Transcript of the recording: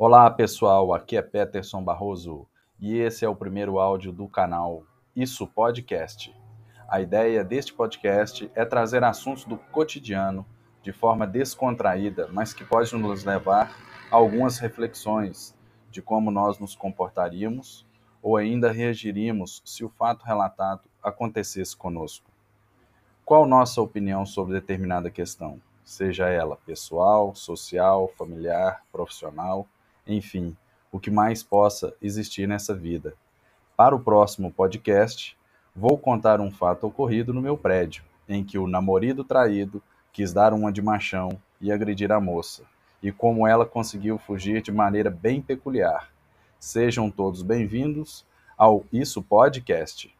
Olá pessoal, aqui é Peterson Barroso e esse é o primeiro áudio do canal Isso Podcast. A ideia deste podcast é trazer assuntos do cotidiano de forma descontraída, mas que pode nos levar a algumas reflexões de como nós nos comportaríamos ou ainda reagiríamos se o fato relatado acontecesse conosco. Qual nossa opinião sobre determinada questão, seja ela pessoal, social, familiar, profissional, enfim, o que mais possa existir nessa vida. Para o próximo podcast, vou contar um fato ocorrido no meu prédio, em que o namorado traído quis dar uma de machão e agredir a moça, e como ela conseguiu fugir de maneira bem peculiar. Sejam todos bem-vindos ao Isso Podcast.